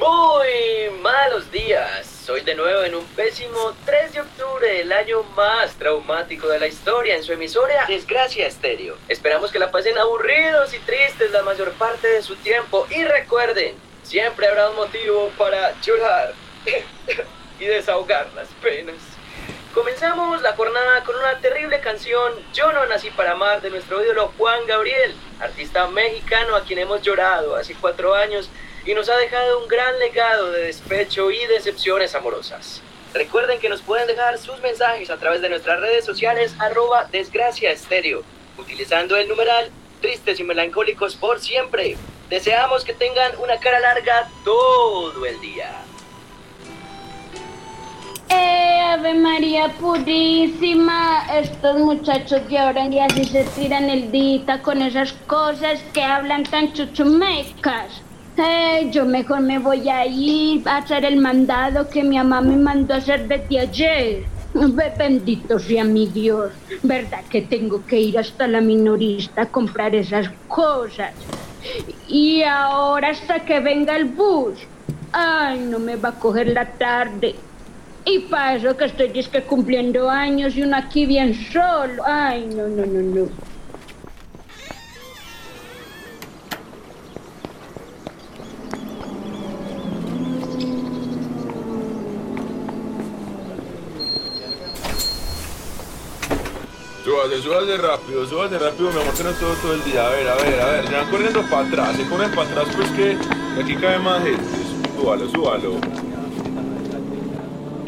Muy malos días. Hoy de nuevo en un pésimo 3 de octubre del año más traumático de la historia en su emisora Desgracia Estéreo. Esperamos que la pasen aburridos y tristes la mayor parte de su tiempo y recuerden, siempre habrá un motivo para llorar y desahogar las penas. Comenzamos la jornada con una terrible canción, Yo no nací para amar, de nuestro ídolo Juan Gabriel, artista mexicano a quien hemos llorado hace cuatro años y nos ha dejado un gran legado de despecho y decepciones amorosas. Recuerden que nos pueden dejar sus mensajes a través de nuestras redes sociales arroba desgracia estéreo, utilizando el numeral tristes y melancólicos por siempre. Deseamos que tengan una cara larga todo el día. ¡Eh, Ave María Purísima! Estos muchachos de ahora en día sí se tiran el dita con esas cosas que hablan tan chuchumecas. Yo mejor me voy a ir a hacer el mandado que mi mamá me mandó a hacer desde ayer. Be- Bendito sea mi Dios. ¿Verdad que tengo que ir hasta la minorista a comprar esas cosas? Y ahora hasta que venga el bus. Ay, no me va a coger la tarde. Y para eso que estoy disque cumpliendo años y uno aquí bien solo. Ay, no, no, no, no. Súbase, súbase rápido, súbase rápido, mi amor, que todo, todo el día. A ver, a ver, a ver, se van corriendo para atrás, se corren para atrás, pues que aquí cabe más gente. Súbalo, súbalo.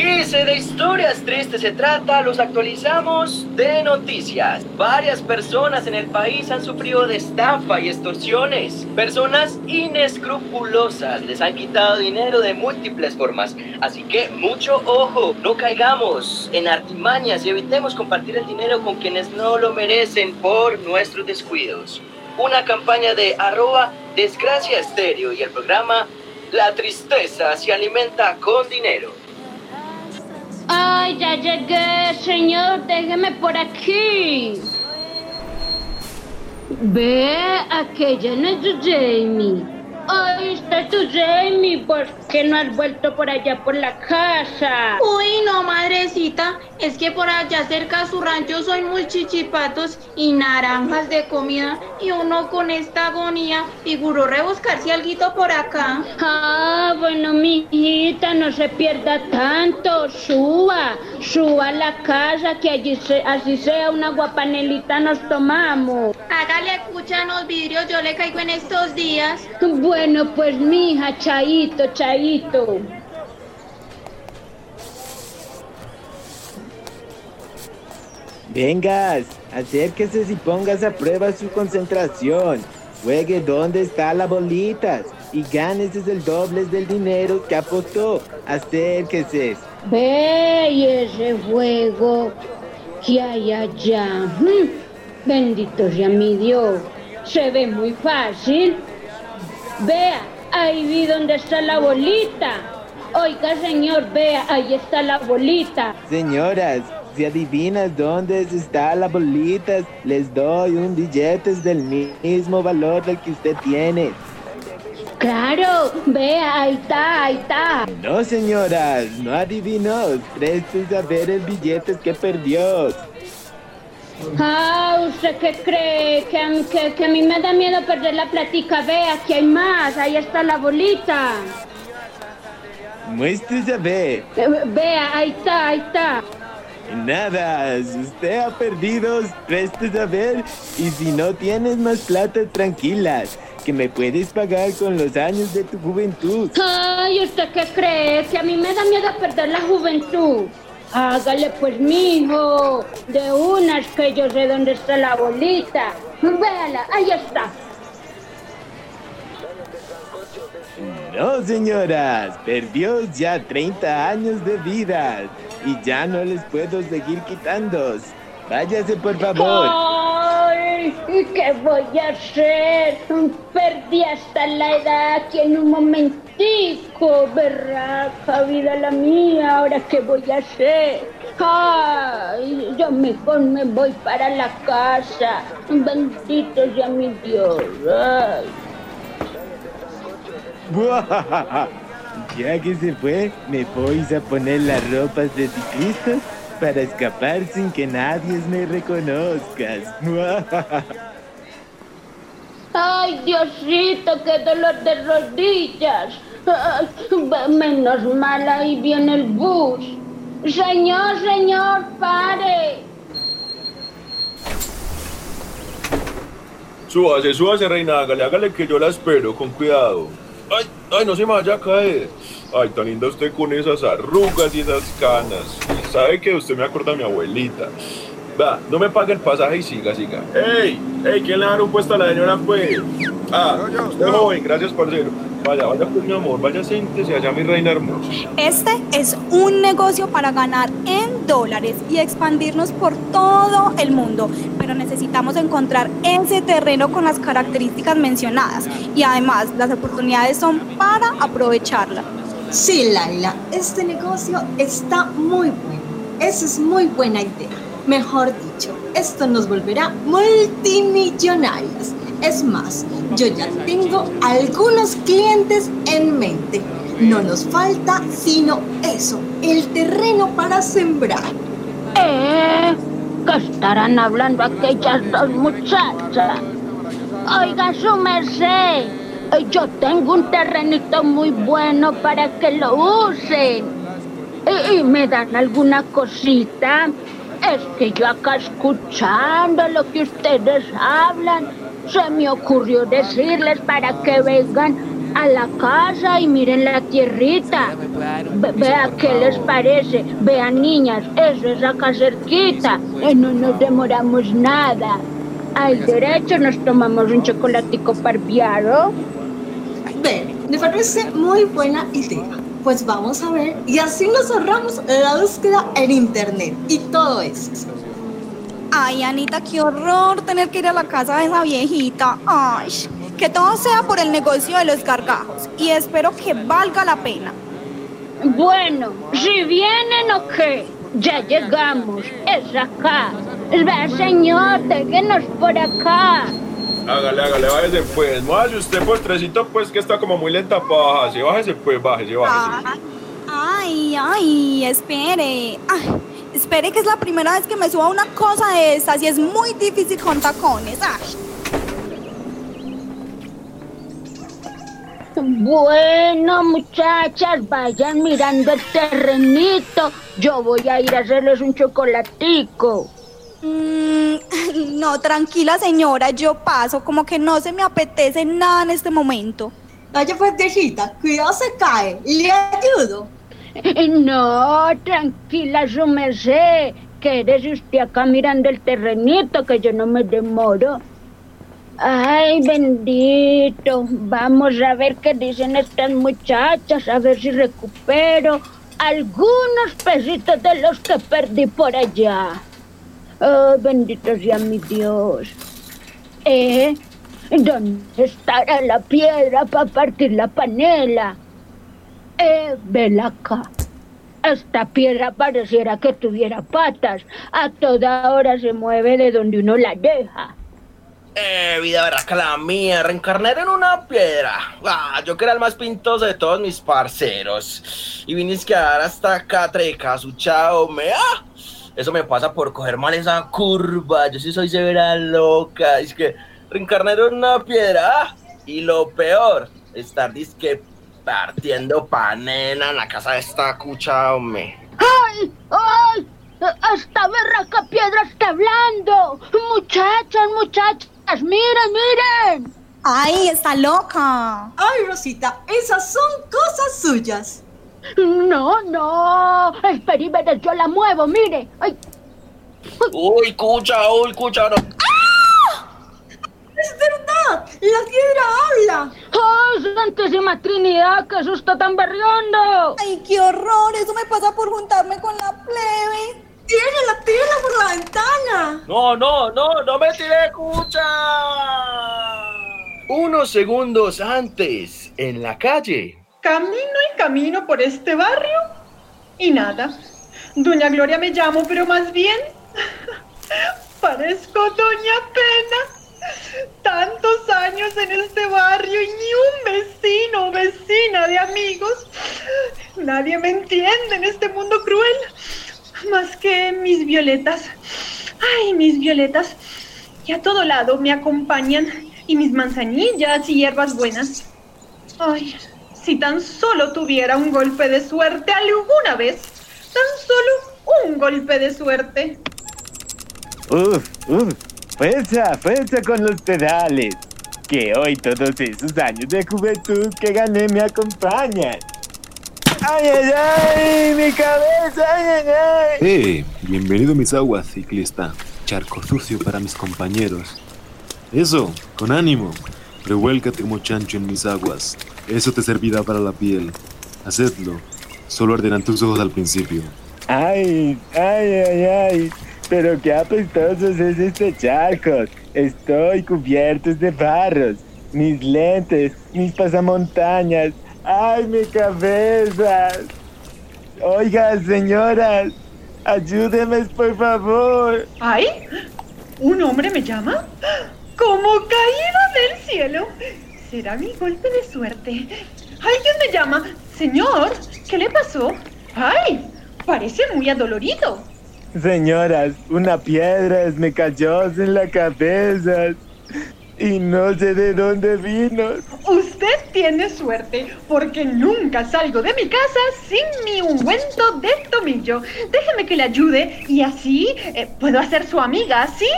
Y de historias tristes se trata, los actualizamos de noticias. Varias personas en el país han sufrido de estafa y extorsiones. Personas inescrupulosas les han quitado dinero de múltiples formas. Así que mucho ojo, no caigamos en artimañas y evitemos compartir el dinero con quienes no lo merecen por nuestros descuidos. Una campaña de arroba desgracia estéreo y el programa La tristeza se alimenta con dinero. Ay, ya llegué, señor, déjeme por aquí. Ve, aquella no es Jamie. Ay, está tu Jamie, ¿por qué no has vuelto por allá por la casa? Uy, no, madrecita, es que por allá cerca de su rancho soy muy chichipatos y naranjas de comida y uno con esta agonía figuró rebuscarse alguito por acá. Ah, bueno, mi hijita, no se pierda tanto. Suba, suba a la casa, que allí se- así sea una guapanelita nos tomamos. Hágale escucha los vidrios, yo le caigo en estos días. Bueno, pues mija, chaito, chaito. Vengas, acérquese y pongas a prueba su concentración. Juegue dónde está las bolitas y ganes el doble del dinero que apostó. Acérquese. Ve y ese juego que hay allá. Mm, Bendito sea mi Dios. Se ve muy fácil. Vea, ahí vi dónde está la bolita. Oiga, señor, vea, ahí está la bolita. Señoras, si adivinas dónde está las bolitas, les doy un billete del mismo valor del que usted tiene. Claro, vea, ahí está, ahí está. No, señoras, no adivinó. Preste a ver el billete que perdió. Ah, ¿usted qué cree? Que, a mí- que, que a mí me da miedo perder la platica. Vea, aquí hay más, ahí está la bolita. Muéstrese a ver. Eh, Vea, ahí está, ahí está. Nada, usted ha perdido, prestes a ver. Y si no tienes más plata, tranquilas, que me puedes pagar con los años de tu juventud. Ay, ¿usted qué cree? Que a mí me da miedo perder la juventud. Hágale pues, mijo, de unas que yo sé dónde está la bolita. Véala, ahí está. No, señoras, perdió ya 30 años de vida y ya no les puedo seguir quitando. Váyase, por favor. Ay, ¿y qué voy a hacer? Perdí hasta la edad aquí en un momentico, berraca vida la mía, ¿ahora qué voy a hacer? Ay, yo mejor me voy para la casa, bendito sea mi Dios. Ay. Ya que se fue, me voy a poner las ropas de ciclista para escapar sin que nadie me reconozca. Ay, Diosito, qué dolor de rodillas. Ay, menos mal, ahí viene el bus. Señor, señor, pare. Súbase, súbase, reina, hágale, hágale que yo la espero, con cuidado. Ay, ay, no se me vaya a caer. Ay, tan linda usted con esas arrugas y esas canas. Sabe que usted me acuerda a mi abuelita. Va, no me pague el pasaje y siga, siga. ¡Ey! ¡Ey! ¿Quién le da un puesto a la señora, pues? Ah, usted joven, gracias, parcero. Vaya, vaya pues mi amor, vaya siéntese allá mi reina hermosa. Este es un negocio para ganar en dólares y expandirnos por todo el mundo, pero necesitamos encontrar ese terreno con las características mencionadas y además las oportunidades son para aprovecharla. Sí, Laila, este negocio está muy bueno. Esa es muy buena idea. Mejor dicho, esto nos volverá multimillonarias. Es más, yo ya tengo algunos clientes en mente. No nos falta sino eso, el terreno para sembrar. ¿Eh? ¿Qué estarán hablando aquellas dos muchachas? Oiga, su merced, yo tengo un terrenito muy bueno para que lo usen. ¿Y, y me dan alguna cosita? Es que yo acá escuchando lo que ustedes hablan, se me ocurrió decirles para que vengan a la casa y miren la tierrita. Ve- vea qué les parece. Vean niñas, eso es acá cerquita. Eh, no nos demoramos nada. Al derecho nos tomamos un chocolatico parviado. Ven, me parece muy buena idea. Pues vamos a ver y así nos ahorramos la búsqueda en internet y todo eso. Ay, Anita, qué horror tener que ir a la casa de esa viejita. Ay, que todo sea por el negocio de los gargajos y espero que valga la pena. Bueno, si vienen o qué, ya llegamos. Es acá. Vea, señor, déjenos por acá. Hágale, hágale, bájese pues. Muévase usted postrecito pues que está como muy lenta para bajarse. Bájese pues, bájese, bájese. Ay, ay, espere. Ay, espere que es la primera vez que me subo a una cosa de estas y es muy difícil con tacones. Ay. Bueno, muchachas, vayan mirando el terrenito. Yo voy a ir a hacerles un chocolatico. Mm, no, tranquila señora, yo paso, como que no se me apetece nada en este momento. Vaya pues viejita, cuidado se cae, le ayudo. No, tranquila, su merced. Quédese usted acá mirando el terrenito, que yo no me demoro. Ay, bendito. Vamos a ver qué dicen estas muchachas, a ver si recupero algunos pesitos de los que perdí por allá. Oh, bendito sea mi Dios. ¿Eh? ¿Dónde estará la piedra para partir la panela? Eh, vela acá. Esta piedra pareciera que tuviera patas. A toda hora se mueve de donde uno la deja. Eh, vida verraca la mía, reencarnar en una piedra. Ah, yo que era el más pintoso de todos mis parceros. Y viniste a dar hasta acá, treca, me. Ah, eso me pasa por coger mal esa curva. Yo sí soy severa loca. Es que reencarnar en una piedra. ah, y lo peor, estar disque partiendo panela en la casa de esta cucha, hombre. ¡Ay! ¡Ay! ¡Esta berraca piedra está hablando! ¡Muchachas, muchachas! ¡Miren, miren! Ay, está loca. Ay, Rosita, esas son cosas suyas. No, no. Espera, yo la muevo, mire. ¡Ay! Uy, cucha, uy, cucha, no. Es verdad, la piedra habla. ¡Ay, Santísima Trinidad! ¡Qué susto tan berriondo! Ay, qué horror, eso me pasa por juntarme con la plebe. Tiene la piedra por la ventana. No, no, no, no me tiré cucha. Unos segundos antes, en la calle. Camino y camino por este barrio y nada. Doña Gloria me llamo, pero más bien parezco Doña Pena. Tantos años en este barrio y ni un vecino o vecina de amigos Nadie me entiende en este mundo cruel. Más que mis violetas. Ay, mis violetas. Y a todo lado me acompañan. Y mis manzanillas y hierbas buenas. Ay, si tan solo tuviera un golpe de suerte alguna vez. Tan solo un golpe de suerte. Uf, uf. Fuerza, fuerza con los pedales. Que hoy todos esos años de juventud que gané me acompañan. ¡Ay, ay, ay! ¡Mi cabeza! ¡Ay, ay, ay! ¡Eh! Bienvenido a mis aguas, ciclista. Charco sucio para mis compañeros. Eso, con ánimo. Revuélcate como chancho en mis aguas. Eso te servirá para la piel. Hacedlo. Solo arderán tus ojos al principio. ¡Ay, ay, ay, ay! Pero qué apestosos es este charco. Estoy cubiertos de barros. Mis lentes, mis pasamontañas. ¡Ay, mi cabeza! Oiga, señoras, ayúdenme, por favor. ¡Ay! ¿Un hombre me llama? ¡Como caído del cielo! Será mi golpe de suerte. ¡Alguien me llama! Señor, ¿qué le pasó? ¡Ay! Parece muy adolorido. Señoras, una piedra me cayó en la cabeza y no sé de dónde vino. Usted tiene suerte porque nunca salgo de mi casa sin mi ungüento de tomillo. Déjeme que le ayude y así eh, puedo hacer su amiga, ¿sí?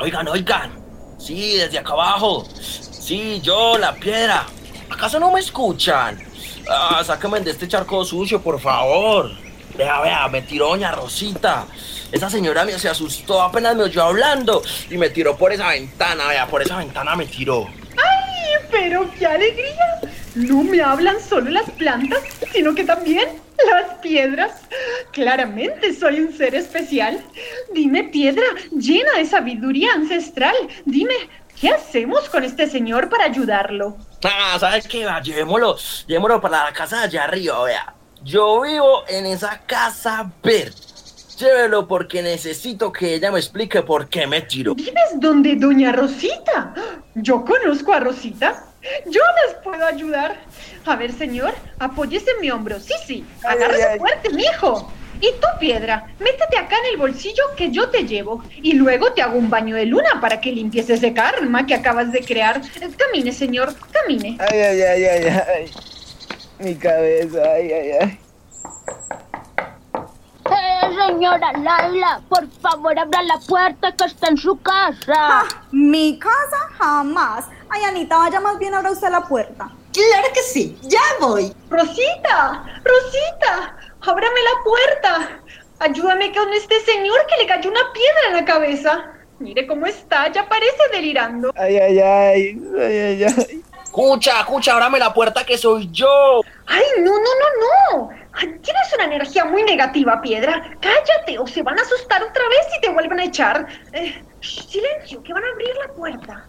Oigan, oigan. Sí, desde acá abajo. Sí, yo, la piedra. ¿Acaso no me escuchan? Ah, de este charco sucio, por favor. Vea, vea, me tiró doña Rosita. Esa señora me se asustó apenas me oyó hablando y me tiró por esa ventana, vea, por esa ventana me tiró. ¡Ay, pero qué alegría! No me hablan solo las plantas, sino que también las piedras. Claramente soy un ser especial. Dime, piedra, llena de sabiduría ancestral. Dime, ¿qué hacemos con este señor para ayudarlo? Ah, ¿sabes qué? Llevémoslo, llevémoslo para la casa de allá arriba, vea. Yo vivo en esa casa verde. Llévelo porque necesito que ella me explique por qué me tiró. ¿Vives donde doña Rosita? Yo conozco a Rosita. Yo les puedo ayudar. A ver, señor, apóyese en mi hombro. Sí, sí, agárrese fuerte, mijo. Y tú, piedra, métete acá en el bolsillo que yo te llevo. Y luego te hago un baño de luna para que limpies ese karma que acabas de crear. Camine, señor, camine. Ay, ay, ay, ay, ay. Mi cabeza, ay, ay, ay. Señora Laila, por favor abra la puerta que está en su casa. Ah, ¿Mi casa? Jamás. Ay, Anita, vaya más bien abra usted la puerta. Claro que sí, ya voy. Rosita, Rosita, ábrame la puerta. Ayúdame con este señor que le cayó una piedra en la cabeza. Mire cómo está, ya parece delirando. Ay, ay, ay, ay, ay, ay. Escucha, escucha, ábrame la puerta que soy yo. Ay, no, no, no, no. Energía muy negativa, Piedra. Cállate o se van a asustar otra vez y te vuelven a echar. Eh, silencio, que van a abrir la puerta.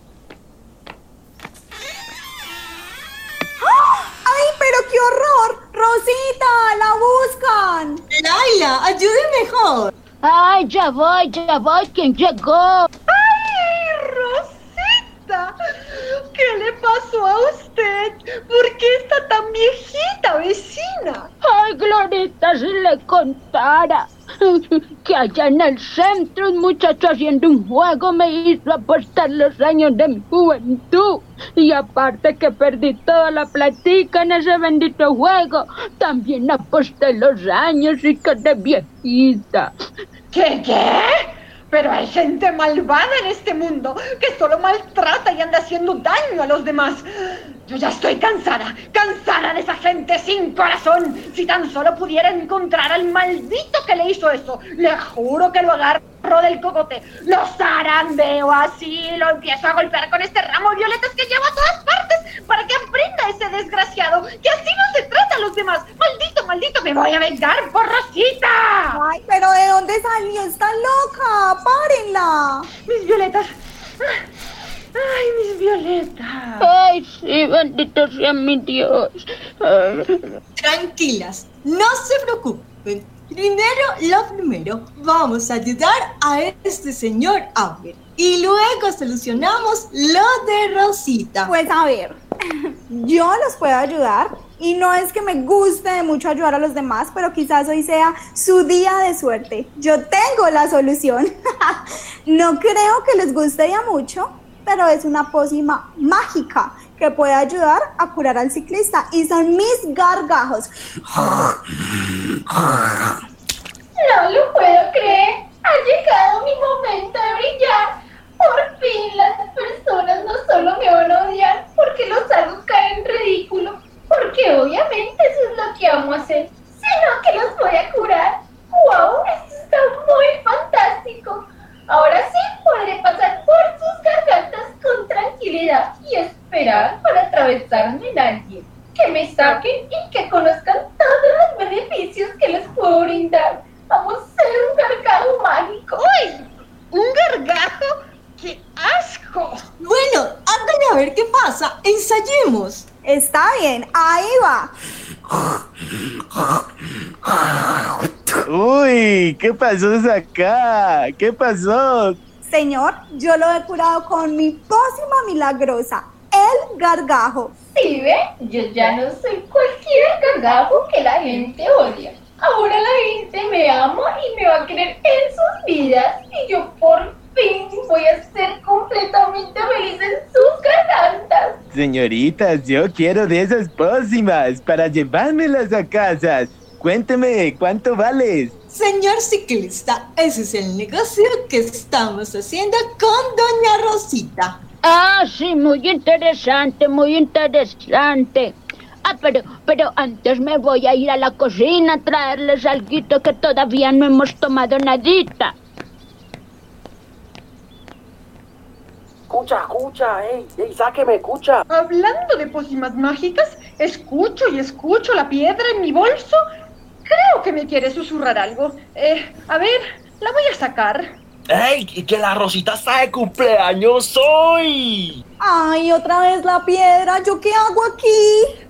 ¡Ah! ¡Ay, pero qué horror! ¡Rosita, la buscan! Laila, ayude mejor. Ay, ya voy, ya voy, ¿quién llegó? ¿Qué le pasó a usted? ¿Por qué está tan viejita, vecina? Ay, Glorita, si le contara que allá en el centro un muchacho haciendo un juego me hizo apostar los años de mi juventud. Y aparte que perdí toda la platica en ese bendito juego, también aposté los años y quedé viejita. ¿Qué, qué? Pero hay gente malvada en este mundo que solo maltrata y anda haciendo daño a los demás. Yo ya estoy cansada, cansada de esa gente sin corazón. Si tan solo pudiera encontrar al maldito que le hizo eso, le juro que lo agarro del cocote, lo zarandeo así, lo empiezo a golpear con este ramo de violetas que llevo a todas partes para que aprenda ese desgraciado que así no se trata a los demás. Maldito, maldito, me voy a vengar por Rosita. Ay, pero ¿de dónde salió? ¡Está loca! ¡Párenla! Mis violetas. Ay, mis violetas. Ay, sí, bendito sea mi Dios. Ay. Tranquilas, no se preocupen. Primero, lo primero, vamos a ayudar a este señor Amber. Y luego solucionamos lo de Rosita. Pues a ver, yo los puedo ayudar, Y no es que me guste mucho ayudar a los demás, pero quizás hoy sea su día de suerte. Yo tengo la solución. no creo que les guste ya mucho, pero es una pócima mágica que puede ayudar a curar al ciclista. Y son mis gargajos. No lo puedo creer. Ha llegado mi momento de brillar. Por fin las personas no solo me van a odiar porque los hago caer en ridículo, porque obviamente eso es lo que amo hacer, sino que los voy a curar. ¡Wow! Esto está muy fantástico. Ahora sí podré pasar por sus gargantas con tranquilidad y esperar para atravesarme en alguien. Que me saquen y que conozcan todos los beneficios que les puedo brindar. Vamos a ser un gargajo mágico. ¡Uy! ¿Un gargajo? ¡Qué asco! Bueno, háganle a ver qué pasa. Ensayemos. Está bien, ahí va. ¿Qué pasó acá? ¿Qué pasó? Señor, yo lo he curado con mi pócima milagrosa, el gargajo. ¿Sí ve? Yo ya no soy cualquier gargajo que la gente odia. Ahora la gente me ama y me va a querer en sus vidas y yo por fin voy a ser completamente feliz en sus gargantas. Señoritas, yo quiero de esas pócimas para llevármelas a casa. Cuénteme, ¿cuánto vales? Señor ciclista, ese es el negocio que estamos haciendo con Doña Rosita. Ah, sí, muy interesante, muy interesante. Ah, pero, pero antes me voy a ir a la cocina a traerles algo que todavía no hemos tomado nadita. Escucha, escucha, ey, ey, sáqueme, escucha. Hablando de pócimas mágicas, escucho y escucho la piedra en mi bolso. Creo que me quiere susurrar algo. Eh, a ver, la voy a sacar. ¡Ey! ¡Que la Rosita está de cumpleaños hoy! Ay, otra vez la piedra. ¿Yo qué hago aquí?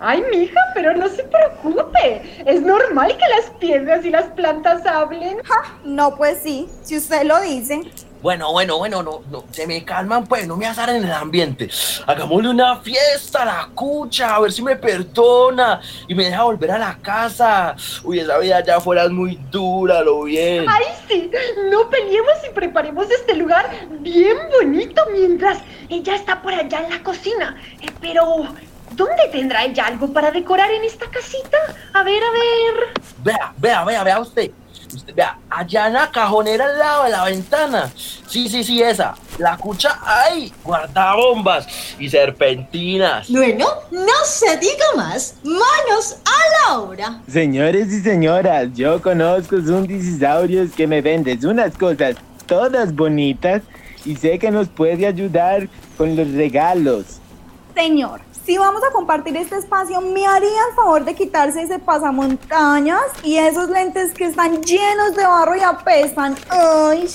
Ay, mija, pero no se preocupe. Es normal que las piedras y las plantas hablen. No, pues sí, si usted lo dice. Bueno, bueno, bueno, no, no, se me calman pues, no me azaren en el ambiente. Hagámosle una fiesta a la cucha, a ver si me perdona y me deja volver a la casa. Uy, esa vida ya fuera es muy dura, lo bien. Ay, sí, no peleemos y preparemos este lugar bien bonito mientras ella está por allá en la cocina. Eh, pero, ¿dónde tendrá ella algo para decorar en esta casita? A ver, a ver. Vea, vea, vea, vea usted. Usted, vea, allá en la cajonera al lado de la ventana. Sí, sí, sí, esa. La cucha ahí, guardabombas y serpentinas. Bueno, no se diga más. Manos a la obra. Señores y señoras, yo conozco un dinosaurios que me vendes unas cosas todas bonitas y sé que nos puede ayudar con los regalos. Señor, si vamos a compartir este espacio, ¿me haría el favor de quitarse ese pasamontañas y esos lentes que están llenos de barro y apestan? Ay,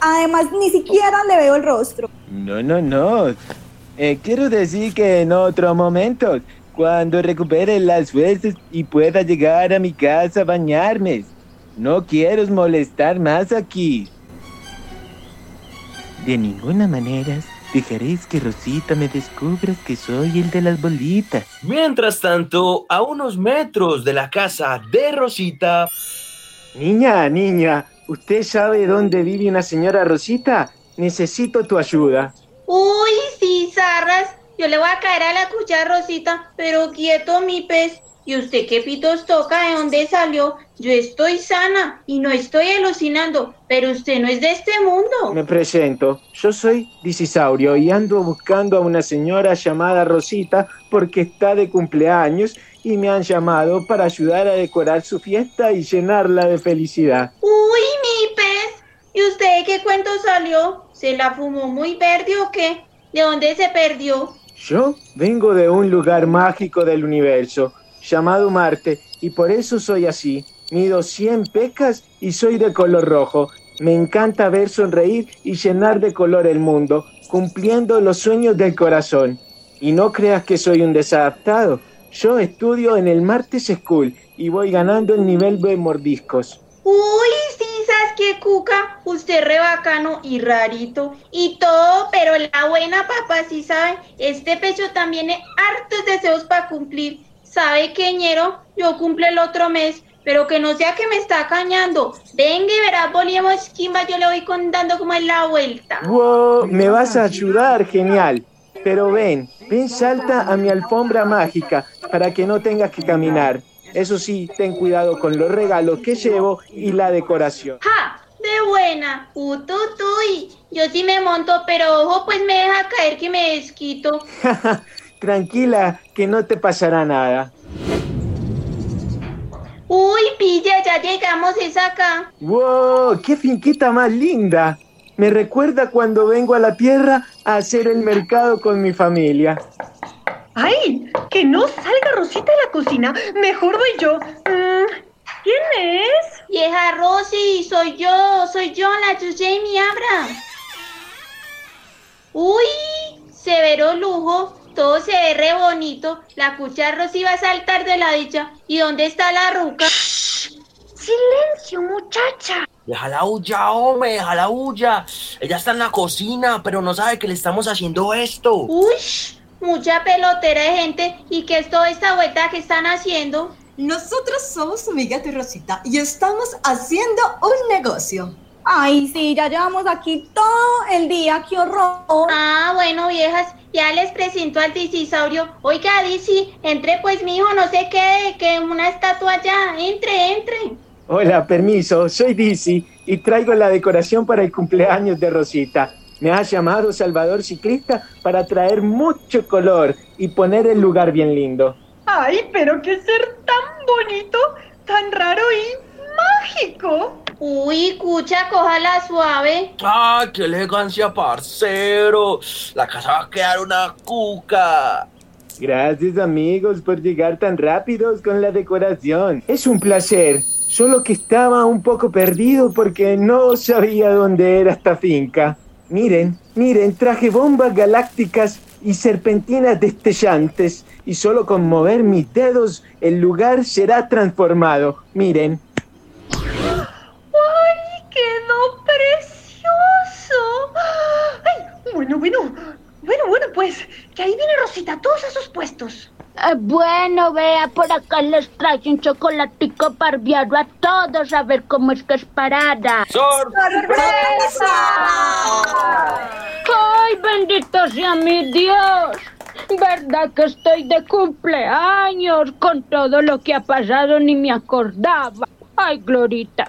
además, ni siquiera le veo el rostro. No, no, no. Eh, quiero decir que en otro momento, cuando recupere las fuerzas y pueda llegar a mi casa a bañarme. No quiero molestar más aquí. De ninguna manera dejaréis que Rosita me descubra que soy el de las bolitas. Mientras tanto, a unos metros de la casa de Rosita, Niña, niña, ¿usted sabe dónde vive una señora Rosita? Necesito tu ayuda. Uy, sí, zarras. Yo le voy a caer a la cuchara, Rosita, pero quieto, mi pez. ¿Y usted qué pitos toca? ¿De dónde salió? Yo estoy sana y no estoy alucinando, pero usted no es de este mundo. Me presento, yo soy Dicisaurio y ando buscando a una señora llamada Rosita porque está de cumpleaños y me han llamado para ayudar a decorar su fiesta y llenarla de felicidad. Uy, mi pez. ¿Y usted qué cuento salió? ¿Se la fumó muy verde o qué? ¿De dónde se perdió? Yo vengo de un lugar mágico del universo llamado Marte y por eso soy así. Mido 100 pecas y soy de color rojo. Me encanta ver sonreír y llenar de color el mundo, cumpliendo los sueños del corazón. Y no creas que soy un desadaptado. Yo estudio en el Martes School y voy ganando el nivel de mordiscos. Uy, sí, ¿sabes qué, Cuca? Usted re bacano y rarito y todo, pero la buena papá, sí sabe, este pecho también tiene hartos deseos para cumplir. ¿Sabe qué, ñero? Yo cumple el otro mes, pero que no sea que me está cañando. Venga y verá, volvemos, Kimba, yo le voy contando cómo es la vuelta. Wow, me vas a ayudar, genial. Pero ven, ven, salta a mi alfombra mágica para que no tengas que caminar. Eso sí, ten cuidado con los regalos que llevo y la decoración. ¡Ja! De buena, ututuy. Yo sí me monto, pero ojo, pues me deja caer que me desquito. Tranquila, que no te pasará nada. Uy, pilla, ya llegamos, es acá. ¡Wow! ¡Qué finquita más linda! Me recuerda cuando vengo a la tierra a hacer el mercado con mi familia. ¡Ay! Que no salga Rosita de la cocina. Mejor voy yo. Mm, ¿Quién es? Vieja Rosy, soy yo, soy yo, la Jamie Abra. Uy, severo lujo, todo se ve re bonito. La cucha Rosy va a saltar de la dicha. ¿Y dónde está la ruca? Silencio, muchacha. Deja la huya, hombre, deja la huya. Ella está en la cocina, pero no sabe que le estamos haciendo esto. Uy, mucha pelotera de gente. ¿Y qué es toda esta vuelta que están haciendo? Nosotros somos amigas de Rosita y estamos haciendo un negocio. Ay, sí, ya llevamos aquí todo el día, qué horror. Ah, bueno, viejas, ya les presento al dicisaurio. Oiga, Disi, entre pues, mijo, no sé qué, que una estatua allá. Entre, entre. Hola, permiso, soy Dizzy y traigo la decoración para el cumpleaños de Rosita. Me ha llamado Salvador Ciclista para traer mucho color y poner el lugar bien lindo. Ay, pero qué ser tan bonito, tan raro y mágico. Uy, cucha, cójala suave. ¡Ah, qué elegancia, parcero! La casa va a quedar una cuca. Gracias amigos por llegar tan rápidos con la decoración. Es un placer, solo que estaba un poco perdido porque no sabía dónde era esta finca. Miren, miren, traje bombas galácticas y serpentinas destellantes y solo con mover mis dedos el lugar será transformado. Miren. ¡Ay, quedó precioso! ¡Ay! Bueno, bueno, bueno, bueno, pues, que ahí viene Rosita, todos a sus puestos. Eh, bueno, vea, por acá les traje un chocolatico barbiado a todos a ver cómo es que es parada. ¡Ay, bendito sea mi Dios! ¿Verdad que estoy de cumpleaños? Con todo lo que ha pasado ni me acordaba. Ay, Glorita,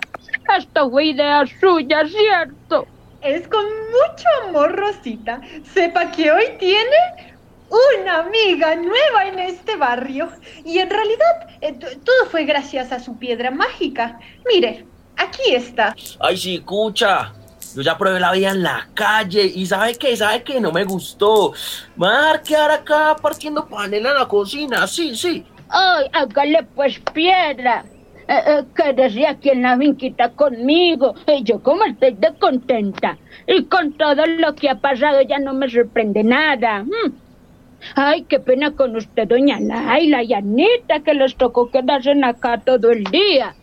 esto fue idea suya, ¿cierto? Es con mucho amor, Rosita. Sepa que hoy tiene una amiga nueva en este barrio. Y en realidad eh, todo fue gracias a su piedra mágica. Mire, aquí está. Ay, sí, cucha. Yo ya probé la vida en la calle y ¿sabe qué? ¿Sabe qué? No me gustó. Me voy a dar quedar acá partiendo panela en la cocina. Sí, sí. Ay, hágale pues piedra. Eh, eh, quédese aquí en la finquita conmigo. Y yo como estoy de contenta. Y con todo lo que ha pasado ya no me sorprende nada. Mm. Ay, qué pena con usted, doña Laila y Anita, que les tocó quedarse acá todo el día.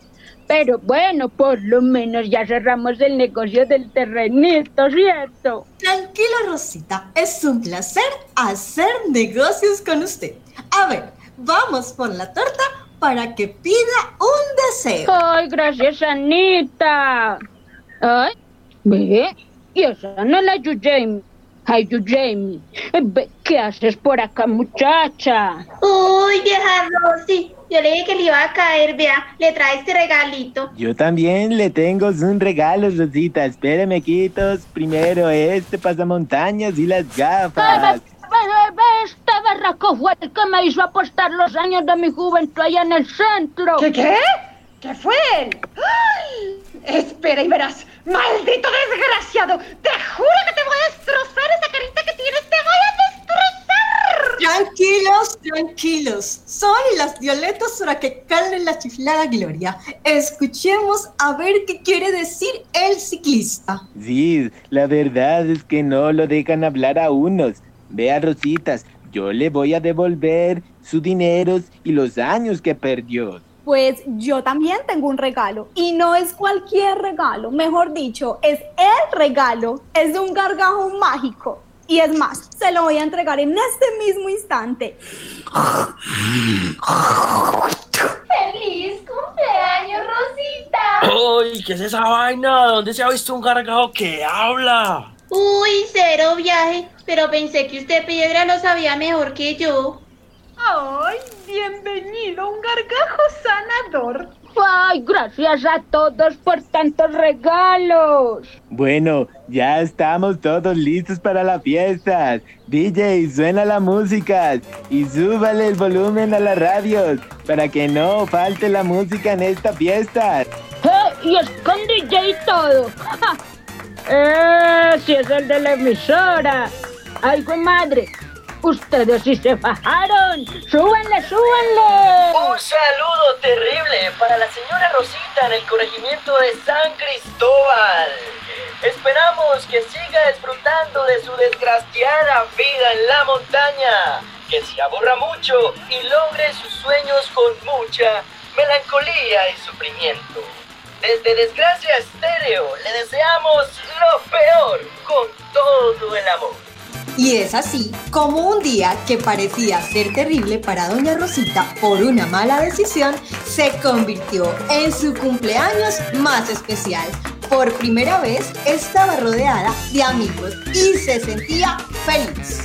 Pero bueno, por lo menos ya cerramos el negocio del terrenito, ¿cierto? Tranquila, Rosita. Es un placer hacer negocios con usted. A ver, vamos por la torta para que pida un deseo. Ay, gracias, Anita. Ay, ve, y esa no es la Yujami. Ay, Yujami, ve, ¿qué haces por acá, muchacha? Uy, vieja Rosy, yo le dije que le iba a caer, vea, le trae este regalito. Yo también le tengo un regalo, Rosita. Espérame, quitos. Primero este pasamontañas y las gafas. Berraco fue el que me hizo apostar los años de mi juventud allá en el centro. ¿Qué qué? ¿Qué fue él? ¡Ay! Espera y verás. ¡Maldito desgraciado! Te juro que te voy a destrozar esa carita que tienes. ¡Te voy a destrozar! Tranquilos, tranquilos. Son las violetas para que calmen la chiflada gloria. Escuchemos a ver qué quiere decir el ciclista. Sí, la verdad es que no lo dejan hablar a unos. Vea, Rositas, yo le voy a devolver su dinero y los años que perdió. Pues yo también tengo un regalo y no es cualquier regalo, mejor dicho, es el regalo, es de un gargajo mágico. Y es más, se lo voy a entregar en este mismo instante. ¡Feliz cumpleaños, Rosita! ¡Uy! ¿Qué es esa vaina? ¿Dónde se ha visto un gargajo que habla? Uy, cero viaje, pero pensé que usted piedra lo sabía mejor que yo. ¡Ay! Bienvenido, un gargajo sanador. Ay, gracias a todos por tantos regalos. Bueno, ya estamos todos listos para la fiesta. DJ, suena la música y súbale el volumen a las radios para que no falte la música en esta fiesta. Eh, y es con DJ todo. Eh, si es el de la emisora. Ay, madre. Ustedes sí se bajaron. ¡Súbanle, súbanle! Un saludo terrible para la señora Rosita en el corregimiento de San Cristóbal. Esperamos que siga disfrutando de su desgraciada vida en la montaña, que se aburra mucho y logre sus sueños con mucha melancolía y sufrimiento. Desde Desgracia Estéreo le deseamos lo peor con todo el amor. Y es así como un día que parecía ser terrible para Doña Rosita por una mala decisión, se convirtió en su cumpleaños más especial. Por primera vez estaba rodeada de amigos y se sentía feliz.